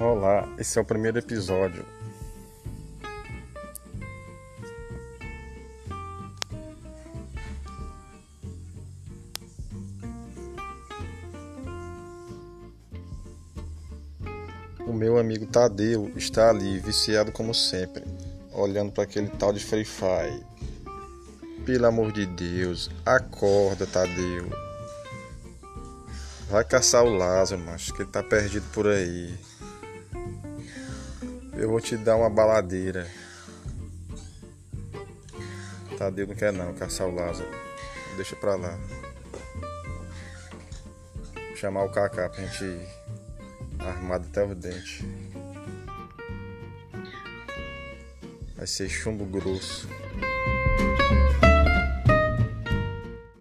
Olá, esse é o primeiro episódio. O meu amigo Tadeu está ali, viciado como sempre, olhando para aquele tal de Free Fire. Pelo amor de Deus, acorda, Tadeu. Vai caçar o Lázaro, macho, que ele tá perdido por aí. Eu vou te dar uma baladeira. Tadeu não quer não, caçar o Lázaro. Deixa pra lá. Vou chamar o Kaká pra gente ir. Armado até os dentes. Vai ser chumbo grosso.